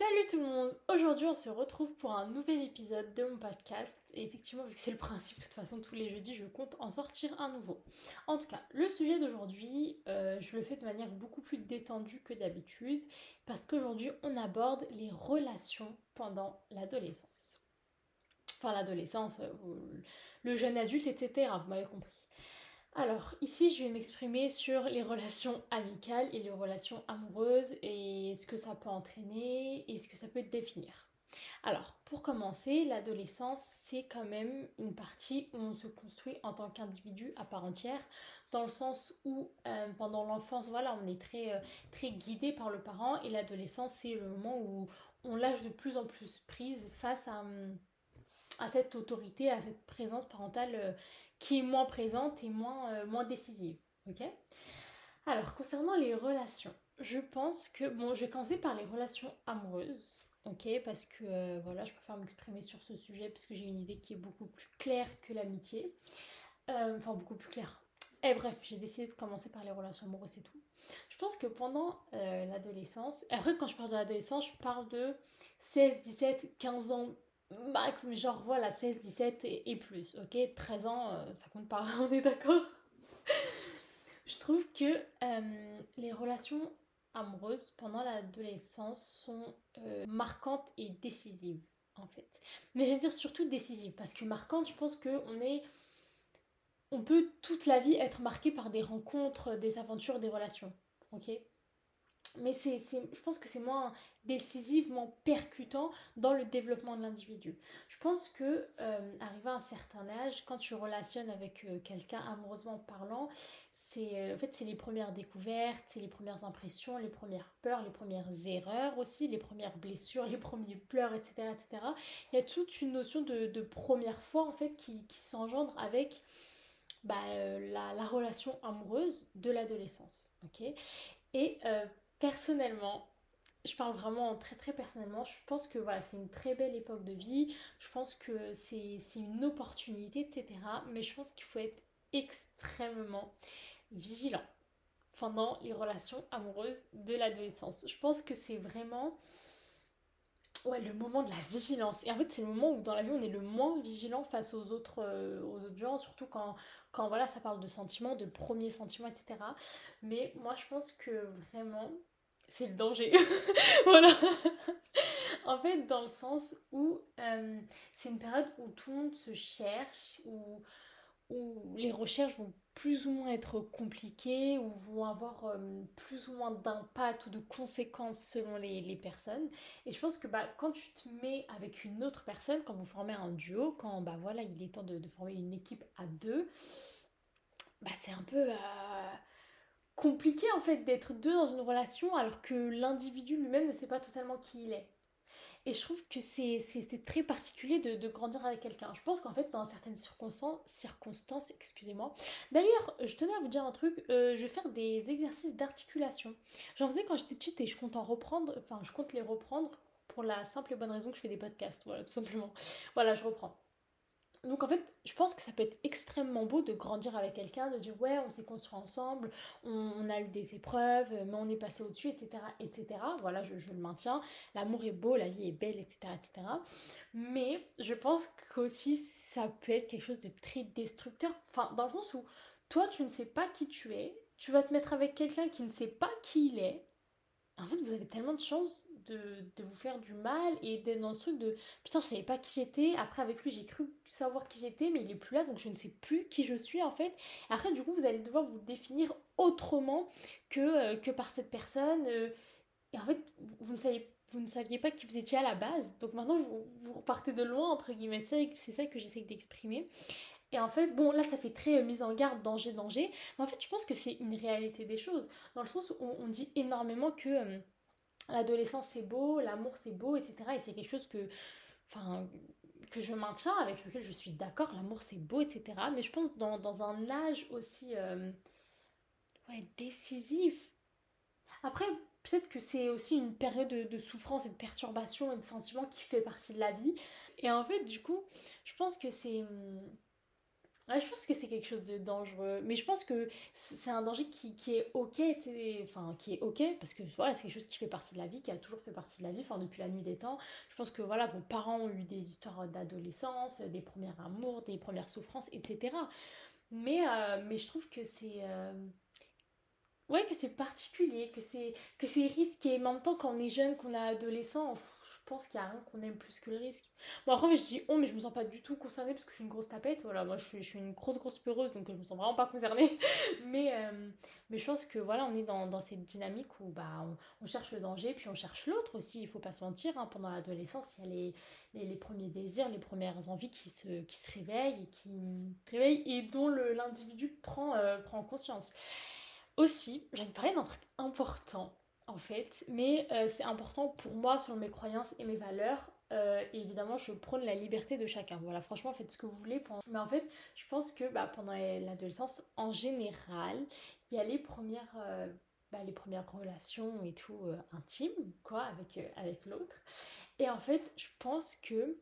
Salut tout le monde Aujourd'hui on se retrouve pour un nouvel épisode de mon podcast et effectivement vu que c'est le principe de toute façon tous les jeudis je compte en sortir un nouveau. En tout cas le sujet d'aujourd'hui euh, je le fais de manière beaucoup plus détendue que d'habitude parce qu'aujourd'hui on aborde les relations pendant l'adolescence. Enfin l'adolescence, euh, le jeune adulte etc. Vous m'avez compris. Alors, ici, je vais m'exprimer sur les relations amicales et les relations amoureuses et ce que ça peut entraîner et ce que ça peut définir. Alors, pour commencer, l'adolescence, c'est quand même une partie où on se construit en tant qu'individu à part entière, dans le sens où euh, pendant l'enfance, voilà, on est très, euh, très guidé par le parent et l'adolescence, c'est le moment où on lâche de plus en plus prise face à, à cette autorité, à cette présence parentale euh, qui est moins présente et moins, euh, moins décisive. Ok? Alors, concernant les relations, je pense que. Bon, je vais commencer par les relations amoureuses. Ok? Parce que euh, voilà, je préfère m'exprimer sur ce sujet parce que j'ai une idée qui est beaucoup plus claire que l'amitié. Euh, enfin, beaucoup plus claire. Et bref, j'ai décidé de commencer par les relations amoureuses et tout. Je pense que pendant l'adolescence, après quand je parle de l'adolescence, je parle de 16, 17, 15 ans max, mais genre voilà, 16, 17 et, plus, ok? 13 ans, euh, ça compte pas, on est d'accord? Je trouve que euh, les relations amoureuses pendant l'adolescence sont euh, marquantes et décisives, en fait. Mais je vais dire surtout décisives, parce que marquantes, je pense qu'on. On peut toute la vie être marqué par des rencontres, des aventures, des relations, ok? Mais c'est, je pense que c'est moins décisivement percutant dans le développement de l'individu. Je pense que euh, arrivé à un certain âge, quand tu relationnes avec euh, quelqu'un amoureusement parlant, c'est euh, en fait c'est les premières découvertes, les premières impressions, les premières peurs, les premières erreurs aussi, les premières blessures, les premiers pleurs, etc., etc. Il y a toute une notion de, de première fois en fait qui, qui s'engendre avec bah, la, la, relation amoureuse de l'adolescence, ok? Et personnellement, je parle vraiment très très personnellement, je pense que voilà, c'est une très belle époque de vie, je pense que c'est une opportunité, etc. Mais je pense qu'il faut être extrêmement vigilant pendant les relations amoureuses de l'adolescence. Je pense que c'est vraiment le moment de la vigilance. Et en fait, c'est le moment où dans la vie, on est le moins vigilant face aux autres, euh, aux autres gens, surtout quand, quand voilà, ça parle de sentiments, de premiers sentiments, etc. Mais moi, je pense que vraiment, c'est le danger. voilà. en fait, dans le sens où euh, c'est une période où tout le monde se cherche, où, les recherches vont plus ou moins être compliquées, ou vont avoir euh, plus ou moins d'impact ou de conséquences selon les, les, personnes. Et je pense que bah, quand tu te mets avec une autre personne, quand vous formez un duo, quand bah, voilà, il est temps de, de former une équipe à deux, bah, c'est un peu... Euh, compliqué en fait d'être deux dans une relation alors que l'individu lui-même ne sait pas totalement qui il est. Et je trouve que c'est très particulier de, grandir avec quelqu'un. Je pense qu'en fait, dans certaines circonstances, circonstances excusez-moi. D'ailleurs, je tenais à vous dire un truc, euh, je vais faire des exercices d'articulation. J'en faisais quand j'étais petite et je compte en reprendre, enfin, je compte les reprendre pour la simple et bonne raison que je fais des podcasts, voilà, tout simplement. Voilà, je reprends. Donc en fait, je pense que ça peut être extrêmement beau de grandir avec quelqu'un, de dire ouais, on s'est construit ensemble, on, a eu des épreuves, mais on est passé au-dessus, etc., etc. Voilà, je, le maintiens. L'amour est beau, la vie est belle, etc., etc. Mais je pense qu'aussi ça peut être quelque chose de très destructeur. Enfin, dans le sens où toi, tu ne sais pas qui tu es, tu vas te mettre avec quelqu'un qui ne sait pas qui il est. En fait, vous avez tellement de chance de, vous faire du mal et d'être dans ce truc de putain, je savais pas qui j'étais. Après, avec lui, j'ai cru savoir qui j'étais, mais il est plus là, donc je ne sais plus qui je suis en fait. Après, du coup, vous allez devoir vous définir autrement que, euh, que par cette personne. Euh, et en fait, vous ne ne saviez pas qui vous étiez à la base. Donc maintenant, vous, vous repartez de loin, entre guillemets. C'est ça que j'essaie d'exprimer. Et en fait, bon, là, ça fait très euh, mise en garde, danger, danger. Mais en fait, je pense que c'est une réalité des choses. Dans le sens où on, dit énormément que l'adolescence c'est beau, l'amour c'est beau, etc. Et c'est quelque chose que, je maintiens, avec lequel je suis d'accord, l'amour c'est beau, etc. Mais je pense dans, dans un âge aussi euh, décisif. Après, peut-être que c'est aussi une période de, souffrance et de perturbation et de sentiments qui fait partie de la vie. Et en fait, du coup, je pense que c'est Je pense que c'est quelque chose de dangereux. Mais je pense que c'est un danger qui, qui est ok, enfin, qui est ok, parce que voilà, c'est quelque chose qui fait partie de la vie, qui a toujours fait partie de la vie, enfin, depuis la nuit des temps. Je pense que voilà, vos parents ont eu des histoires d'adolescence, des premiers amours, des premières souffrances, etc. Mais, euh, mais je trouve que c'est. Euh, ouais, que c'est particulier, que c'est, risqué. Mais en même temps, quand on est jeune, qu'on est adolescent, pense qu'il n'y a rien qu'on aime plus que le risque. Bon, après, je dis on, mais je me sens pas du tout concernée parce que je suis une grosse tapette. Voilà, moi, je suis, une grosse, grosse peureuse, donc je me sens vraiment pas concernée. mais, euh, mais je pense que voilà, on est dans, cette dynamique où bah, on, cherche le danger, puis on cherche l'autre aussi. Il faut pas se mentir. Hein. pendant l'adolescence, il y a les, les, les, premiers désirs, les premières envies qui se, qui se réveillent, et qui réveillent et dont l'individu prend, euh, prend conscience. Aussi, j'ai parler d'un truc important en fait, mais euh, c'est important pour moi selon mes croyances et mes valeurs. Euh, évidemment, je prône la liberté de chacun. Voilà, franchement, faites ce que vous voulez. Mais en fait, je pense que bah, pendant l'adolescence, en général, il y a les premières, euh, bah, les premières relations et tout intimes, quoi, avec, avec l'autre. Et en fait, je pense que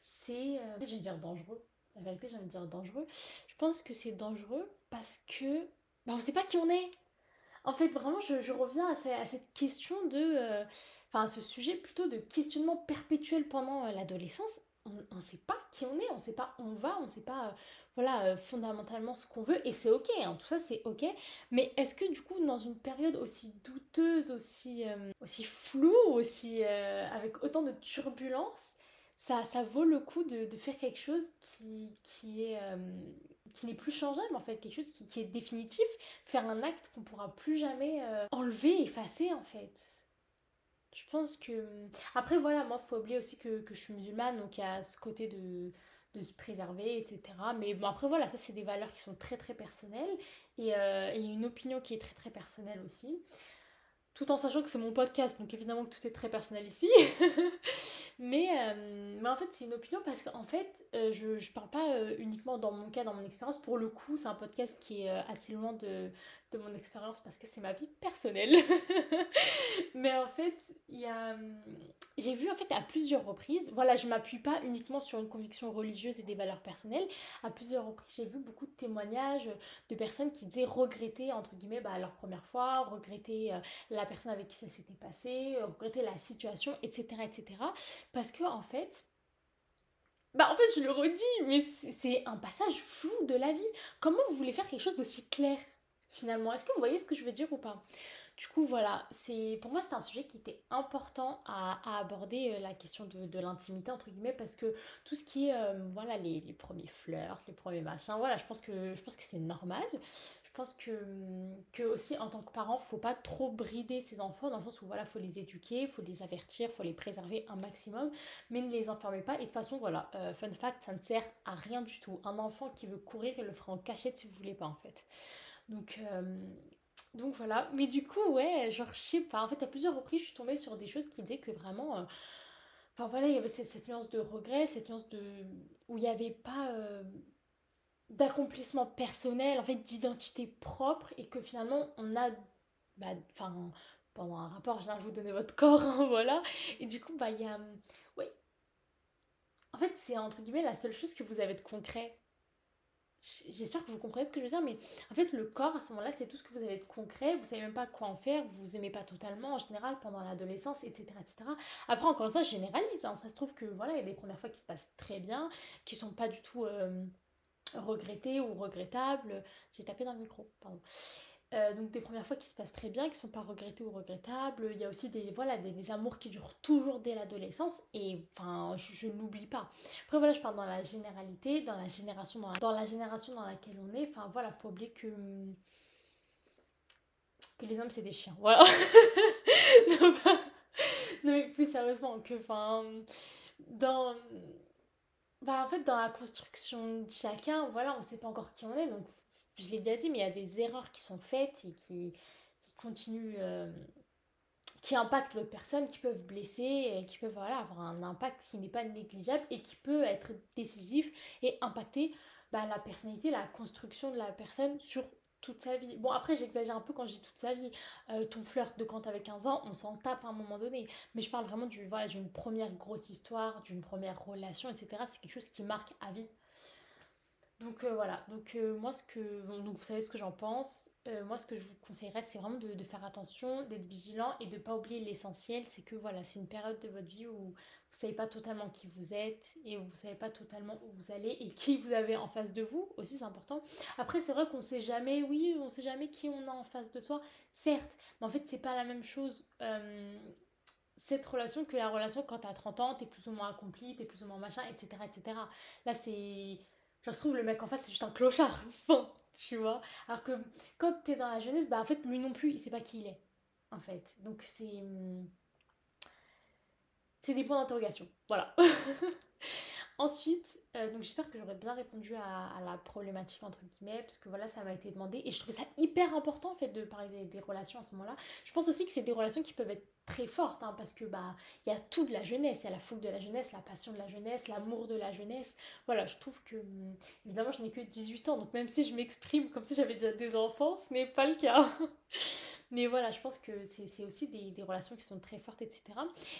c'est, je vais dire dangereux. La vérité, j'ai envie de dire dangereux. Je pense que c'est dangereux parce que bah, on sait pas qui on est en fait, vraiment, je, reviens à, cette question de. Euh, enfin, ce sujet plutôt de questionnement perpétuel pendant euh, l'adolescence. On ne sait pas qui on est, on ne sait pas où on va, on ne sait pas. Euh, voilà, fondamentalement ce qu'on veut, et c'est ok, hein, tout ça c'est ok, mais est-ce que du coup, dans une période aussi douteuse, aussi, aussi floue, aussi avec autant de turbulences, ça, ça vaut le coup de, faire quelque chose qui, qui est qui n'est plus changeable en fait, quelque chose qui, est définitif, faire un acte qu'on pourra plus jamais euh, enlever, effacer en fait. Je pense que... Après voilà, moi faut oublier aussi que, je suis musulmane, donc il y a ce côté de, de se préserver, etc. Mais bon après voilà, ça c'est des valeurs qui sont très très personnelles et, euh, a une opinion qui est très très personnelle aussi tout en sachant que c'est mon podcast, donc évidemment que tout est très personnel ici. mais, euh, mais en fait, c'est une opinion parce qu'en fait, euh, je ne parle pas euh, uniquement dans mon cas, dans mon expérience. Pour le coup, c'est un podcast qui est assez loin de, de mon expérience parce que c'est ma vie personnelle. Mais en fait, y a... j'ai vu en fait à plusieurs reprises, voilà, je m'appuie pas uniquement sur une conviction religieuse et des valeurs personnelles. À plusieurs reprises, j'ai vu beaucoup de témoignages de personnes qui disaient regretter, entre guillemets, bah, leur première fois, regretter euh, la personne avec qui ça s'était passé, regretter la situation, etc., etc. Parce que en fait, bah en fait je le redis, mais c'est un passage flou de la vie. Comment vous voulez faire quelque chose d'aussi clair finalement? Est-ce que vous voyez ce que je veux dire ou pas? Du coup, voilà, c'est pour moi c'est un sujet qui était important à, aborder euh, la question de, l'intimité entre guillemets parce que tout ce qui est euh, voilà les, premiers flirts, les premiers machins, voilà, je pense que c'est normal. Je pense que, que aussi en tant que parent, faut pas trop brider ses enfants dans le sens où voilà, faut les éduquer, faut les avertir, faut les préserver un maximum, mais ne les enfermez pas. Et de toute façon, voilà, euh, fun fact, ça ne sert à rien du tout. Un enfant qui veut courir, il le fera en cachette si vous voulez pas en fait. Donc, euh, donc voilà. Mais du coup, ouais, genre, je sais pas. En fait, à plusieurs reprises, je suis tombée sur des choses qui disaient que vraiment. Euh, enfin voilà, il y avait cette, nuance de regret, cette nuance de. où il n'y avait pas. Euh, d'accomplissement personnel, en fait, d'identité propre, et que finalement, on a. Bah, enfin, pendant un rapport, je viens de vous donner votre corps, hein, voilà. Et du coup, bah, il y a. Oui. En fait, c'est entre guillemets la seule chose que vous avez de concret J'espère que vous comprenez ce que je veux dire, mais en fait, le corps, à ce moment-là, c'est tout ce que vous avez de concret. Vous savez même pas quoi en faire, vous aimez pas totalement en général pendant l'adolescence, etc., etc. Après, encore une fois, je généralise. Hein. Ça se trouve que voilà, il y a des premières fois qui se passent très bien, qui sont pas du tout euh, regrettées ou regrettables. J'ai tapé dans le micro, pardon. Euh, donc des premières fois qui se passent très bien, qui sont pas regrettées ou regrettables. Il y a aussi des, voilà, des, amours qui durent toujours dès l'adolescence et enfin je, ne l'oublie pas. Après voilà, je parle dans la généralité, dans la génération dans la, dans la génération dans laquelle on est. Enfin voilà, faut oublier que que les hommes c'est des chiens. Voilà. non, mais plus sérieusement que enfin dans bah en fait dans la construction de chacun, voilà, on sait pas encore qui on est donc je l'ai déjà dit, mais il y a des erreurs qui sont faites et qui, continuent, euh, qui impactent l'autre personne, qui peuvent blesser, qui peuvent voilà, avoir un impact qui n'est pas négligeable et qui peut être décisif et impacter bah, la personnalité, la construction de la personne sur toute sa vie. Bon, après, j'exagère un peu quand dis toute sa vie. Euh, ton flirt de quand t'avais 15 ans, on s'en tape à un moment donné. Mais je parle vraiment du, voilà, d'une première grosse histoire, d'une première relation, etc. C'est quelque chose qui marque à vie. Donc euh, voilà, donc euh, moi ce que donc vous savez ce que j'en pense. Euh, moi ce que je vous conseillerais c'est vraiment de, faire attention, d'être vigilant et de pas oublier l'essentiel, c'est que voilà, c'est une période de votre vie où vous savez pas totalement qui vous êtes et vous savez pas totalement où vous allez et qui vous avez en face de vous, aussi c'est important. Après c'est vrai qu'on sait jamais, oui, on sait jamais qui on a en face de soi, certes, mais en fait c'est pas la même chose cette relation que la relation quand t'as 30 ans, t'es plus ou moins accompli, t'es plus ou moins machin, etc. etc. Là c'est Je trouve le mec en face, c'est juste un clochard. tu vois. Alors que quand t'es dans la jeunesse, bah en fait, lui non plus, il sait pas qui il est. En fait. Donc, c'est. Hmm, c'est des points d'interrogation. Voilà. Ensuite, euh, donc j'espère que j'aurais bien répondu à, la problématique entre guillemets, parce que voilà, ça m'a été demandé et je trouvais ça hyper important en fait de parler des, relations à ce moment-là. Je pense aussi que c'est des relations qui peuvent être très fortes, hein, parce que bah il y a tout de la jeunesse, il y a la fougue de la jeunesse, la passion de la jeunesse, l'amour de la jeunesse. Voilà, je trouve que hmm, évidemment je n'ai que 18 ans, donc même si je m'exprime comme si j'avais déjà des enfants, ce n'est pas le cas. Mais voilà, je pense que c'est aussi des, relations qui sont très fortes, etc.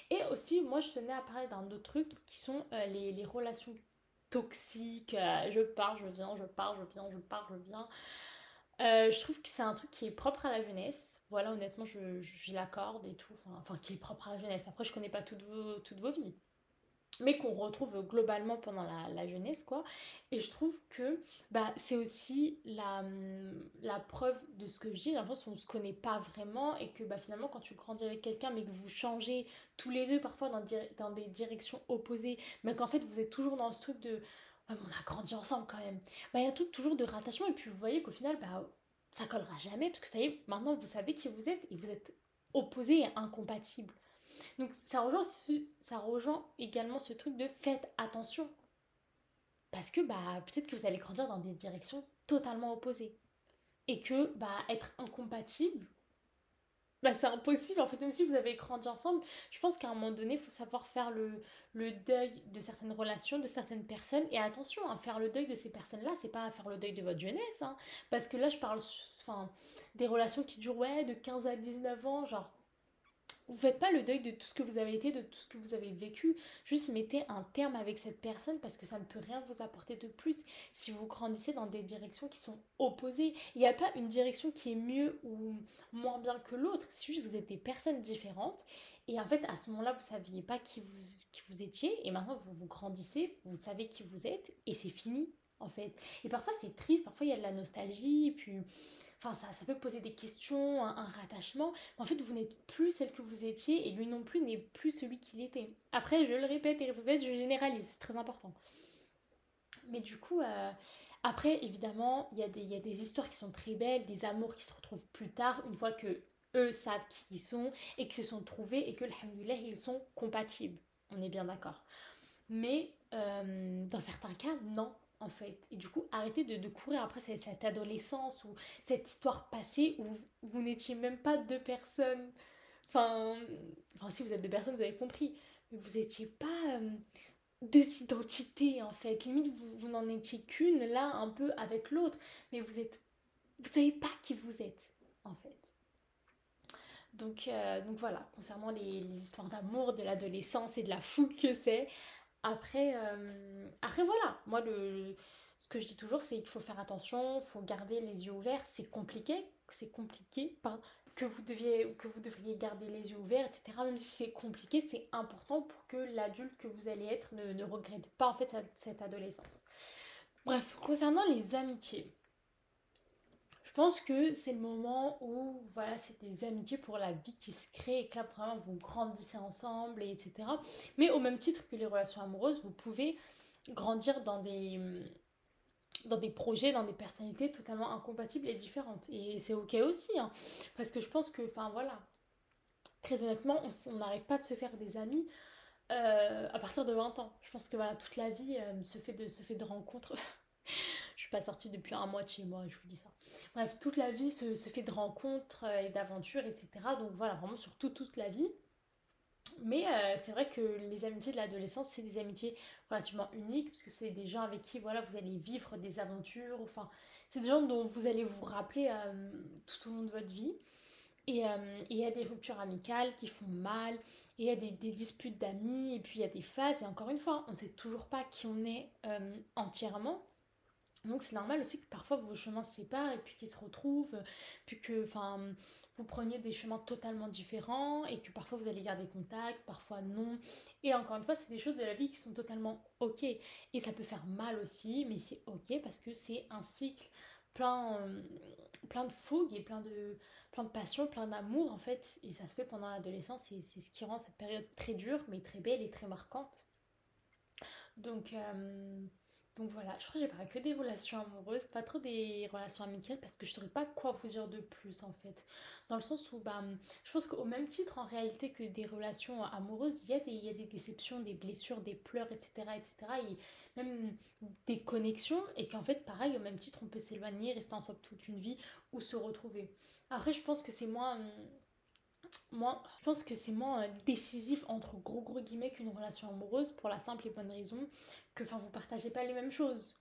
Et aussi, moi, je tenais à parler d'un autre truc qui sont euh, les, relations toxiques. Euh, je pars, je viens, je pars, je viens, je pars, je viens. Euh, je trouve que c'est un truc qui est propre à la jeunesse. Voilà, honnêtement, je, l'accorde et tout. Enfin, qui est propre à la jeunesse. Après, je connais pas toutes vos, toutes vos vies mais qu'on retrouve globalement pendant la, jeunesse quoi et je trouve que bah c'est aussi la, la preuve de ce que je dis j'ai l'impression qu'on se connaît pas vraiment et que bah finalement quand tu grandis avec quelqu'un mais que vous changez tous les deux parfois dans, dans des directions opposées mais qu'en fait vous êtes toujours dans ce truc de on a grandi ensemble quand même bah il y a tout toujours de rattachement et puis vous voyez qu'au final bah ça collera jamais parce que ça y maintenant vous savez qui vous êtes et vous êtes opposés et incompatibles donc ça rejoint, ça rejoint également ce truc de faites attention. Parce que bah, peut-être que vous allez grandir dans des directions totalement opposées. Et que bah, être incompatible, bah, c'est impossible. En fait, même si vous avez grandi ensemble, je pense qu'à un moment donné, il faut savoir faire le, deuil de certaines relations, de certaines personnes. Et attention, hein, faire le deuil de ces personnes-là, c'est pas faire le deuil de votre jeunesse. Hein. parce que là, je parle des relations qui durent ouais, de 15 à 19 ans, genre vous faites pas le deuil de tout ce que vous avez été, de tout ce que vous avez vécu. Juste mettez un terme avec cette personne parce que ça ne peut rien vous apporter de plus si vous grandissez dans des directions qui sont opposées. Il n'y a pas une direction qui est mieux ou moins bien que l'autre. C'est juste vous êtes des personnes différentes. Et en fait, à ce moment-là, vous ne saviez pas qui vous, qui vous étiez. Et maintenant, vous vous grandissez, vous savez qui vous êtes. Et c'est fini, en fait. Et parfois, c'est triste. Parfois, il y a de la nostalgie. Et puis Enfin, ça, ça peut poser des questions, un, rattachement. Mais en fait, vous n'êtes plus celle que vous étiez et lui non plus n'est plus celui qu'il était. Après, je le répète et répète, je généralise, c'est très important. Mais du coup, euh, après, évidemment, il y, a des, y a des histoires qui sont très belles, des amours qui se retrouvent plus tard, une fois que eux savent qui ils sont et qu'ils se sont trouvés et que, alhamdoulilah, ils sont compatibles. On est bien d'accord. Mais euh, dans certains cas, non en fait. Et du coup, arrêtez de, courir après cette, adolescence ou cette histoire passée où vous, n'étiez même pas deux personnes. Enfin, si vous êtes deux personnes, vous avez compris. Mais vous n'étiez pas euh, deux identités, en fait. Limite, vous, n'en étiez qu'une, là, un peu avec l'autre. Mais vous êtes... Vous savez pas qui vous êtes, en fait. Donc, euh, voilà, concernant les, les histoires d'amour, de l'adolescence et de la fougue que c'est, après, euh, après voilà, moi le, ce que je dis toujours c'est qu'il faut faire attention, il faut garder les yeux ouverts. C'est compliqué, c'est compliqué, pas que vous deviez, que vous devriez garder les yeux ouverts, etc. Même si c'est compliqué, c'est important pour que l'adulte que vous allez être ne, ne regrette pas en fait cette adolescence. Bref, concernant les amitiés, je pense que c'est le moment où voilà, c'est des amitiés pour la vie qui se créent et que là vraiment vous grandissez ensemble, et etc. Mais au même titre que les relations amoureuses, vous pouvez grandir dans des, dans des projets, dans des personnalités totalement incompatibles et différentes. Et c'est ok aussi, hein, parce que je pense que, enfin voilà, très honnêtement, on n'arrête pas de se faire des amis. Euh, à partir de 20 ans. Je pense que voilà, toute la vie euh, se, fait de, se fait de rencontres. pas sortie depuis un mois de chez moi, je vous dis ça. Bref, toute la vie se, fait de rencontres euh, et d'aventures, etc. Donc voilà, vraiment surtout toute la vie. Mais euh, c'est vrai que les amitiés de l'adolescence, c'est des amitiés relativement uniques, parce que c'est des gens avec qui voilà, vous allez vivre des aventures, enfin, c'est des gens dont vous allez vous rappeler euh, tout au long de votre vie. Et il y a des ruptures amicales qui font mal, et il y a des disputes d'amis, et puis il y a des phases, et encore une fois, on ne sait toujours pas qui on est entièrement. Donc c'est normal aussi que parfois vos chemins se séparent et puis qu'ils se retrouvent, puis que enfin vous preniez des chemins totalement différents et que parfois vous allez garder contact, parfois non. Et encore une fois, c'est des choses de la vie qui sont totalement ok. Et ça peut faire mal aussi, mais c'est ok parce que c'est un cycle plein, euh, plein de fougue et plein de, plein de passion, plein d'amour en fait. Et ça se fait pendant l'adolescence et c'est ce qui rend cette période très dure, mais très belle et très marquante. Donc, euh, donc voilà, je crois que j'ai parlé que des relations amoureuses, pas trop des relations amicales parce que je saurais pas quoi vous dire de plus en fait. Dans le sens où bah, je pense qu'au même titre en réalité que des relations amoureuses, il y, a des, il y a des déceptions, des blessures, des pleurs, etc. etc. et même des connexions et qu'en fait pareil, au même titre on peut s'éloigner, rester ensemble toute une vie ou se retrouver. Après je pense que c'est moins moi, je pense que c'est moins euh, décisif entre gros gros guillemets qu'une relation amoureuse pour la simple et bonne raison que enfin vous partagez pas les mêmes choses.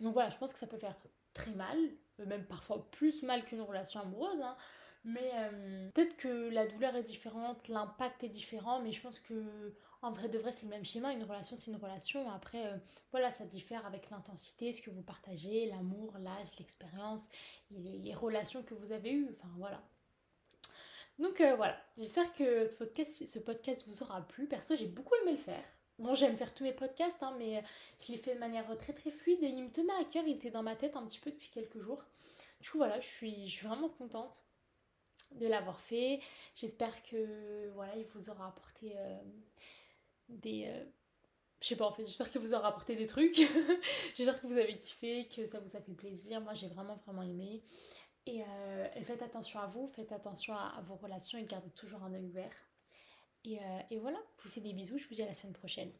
Donc voilà, je pense que ça peut faire très mal, euh, même parfois plus mal qu'une relation amoureuse, hein. mais euh, peut-être que la douleur est différente, l'impact est différent, mais je pense que en vrai de vrai c'est le même schéma, une relation c'est une relation, après voilà ça diffère avec l'intensité, ce que vous partagez, l'amour, l'âge, l'expérience, les, les relations que vous avez eues, enfin voilà. Donc euh, voilà, j'espère que ce podcast vous aura plu. Perso, j'ai beaucoup aimé le faire. Bon, j'aime faire tous mes podcasts, hein, mais je l'ai fait de manière très très fluide et il me tenait à cœur, il était dans ma tête un petit peu depuis quelques jours. Du coup, voilà, je suis, vraiment contente de l'avoir fait. J'espère que voilà, il vous aura apporté euh, des. Euh, je sais pas en fait, j'espère que vous aura apporté des trucs. j'espère que vous avez kiffé, que ça vous a fait plaisir. Moi, j'ai vraiment vraiment aimé. Euh, et, faites attention à vous, faites attention à, vos relations et gardez toujours un œil ouvert. Et, euh, et, voilà, je vous fais des bisous, je vous dis à la semaine prochaine.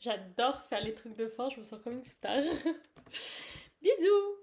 J'adore faire les trucs de fin, je me sens comme une star. bisous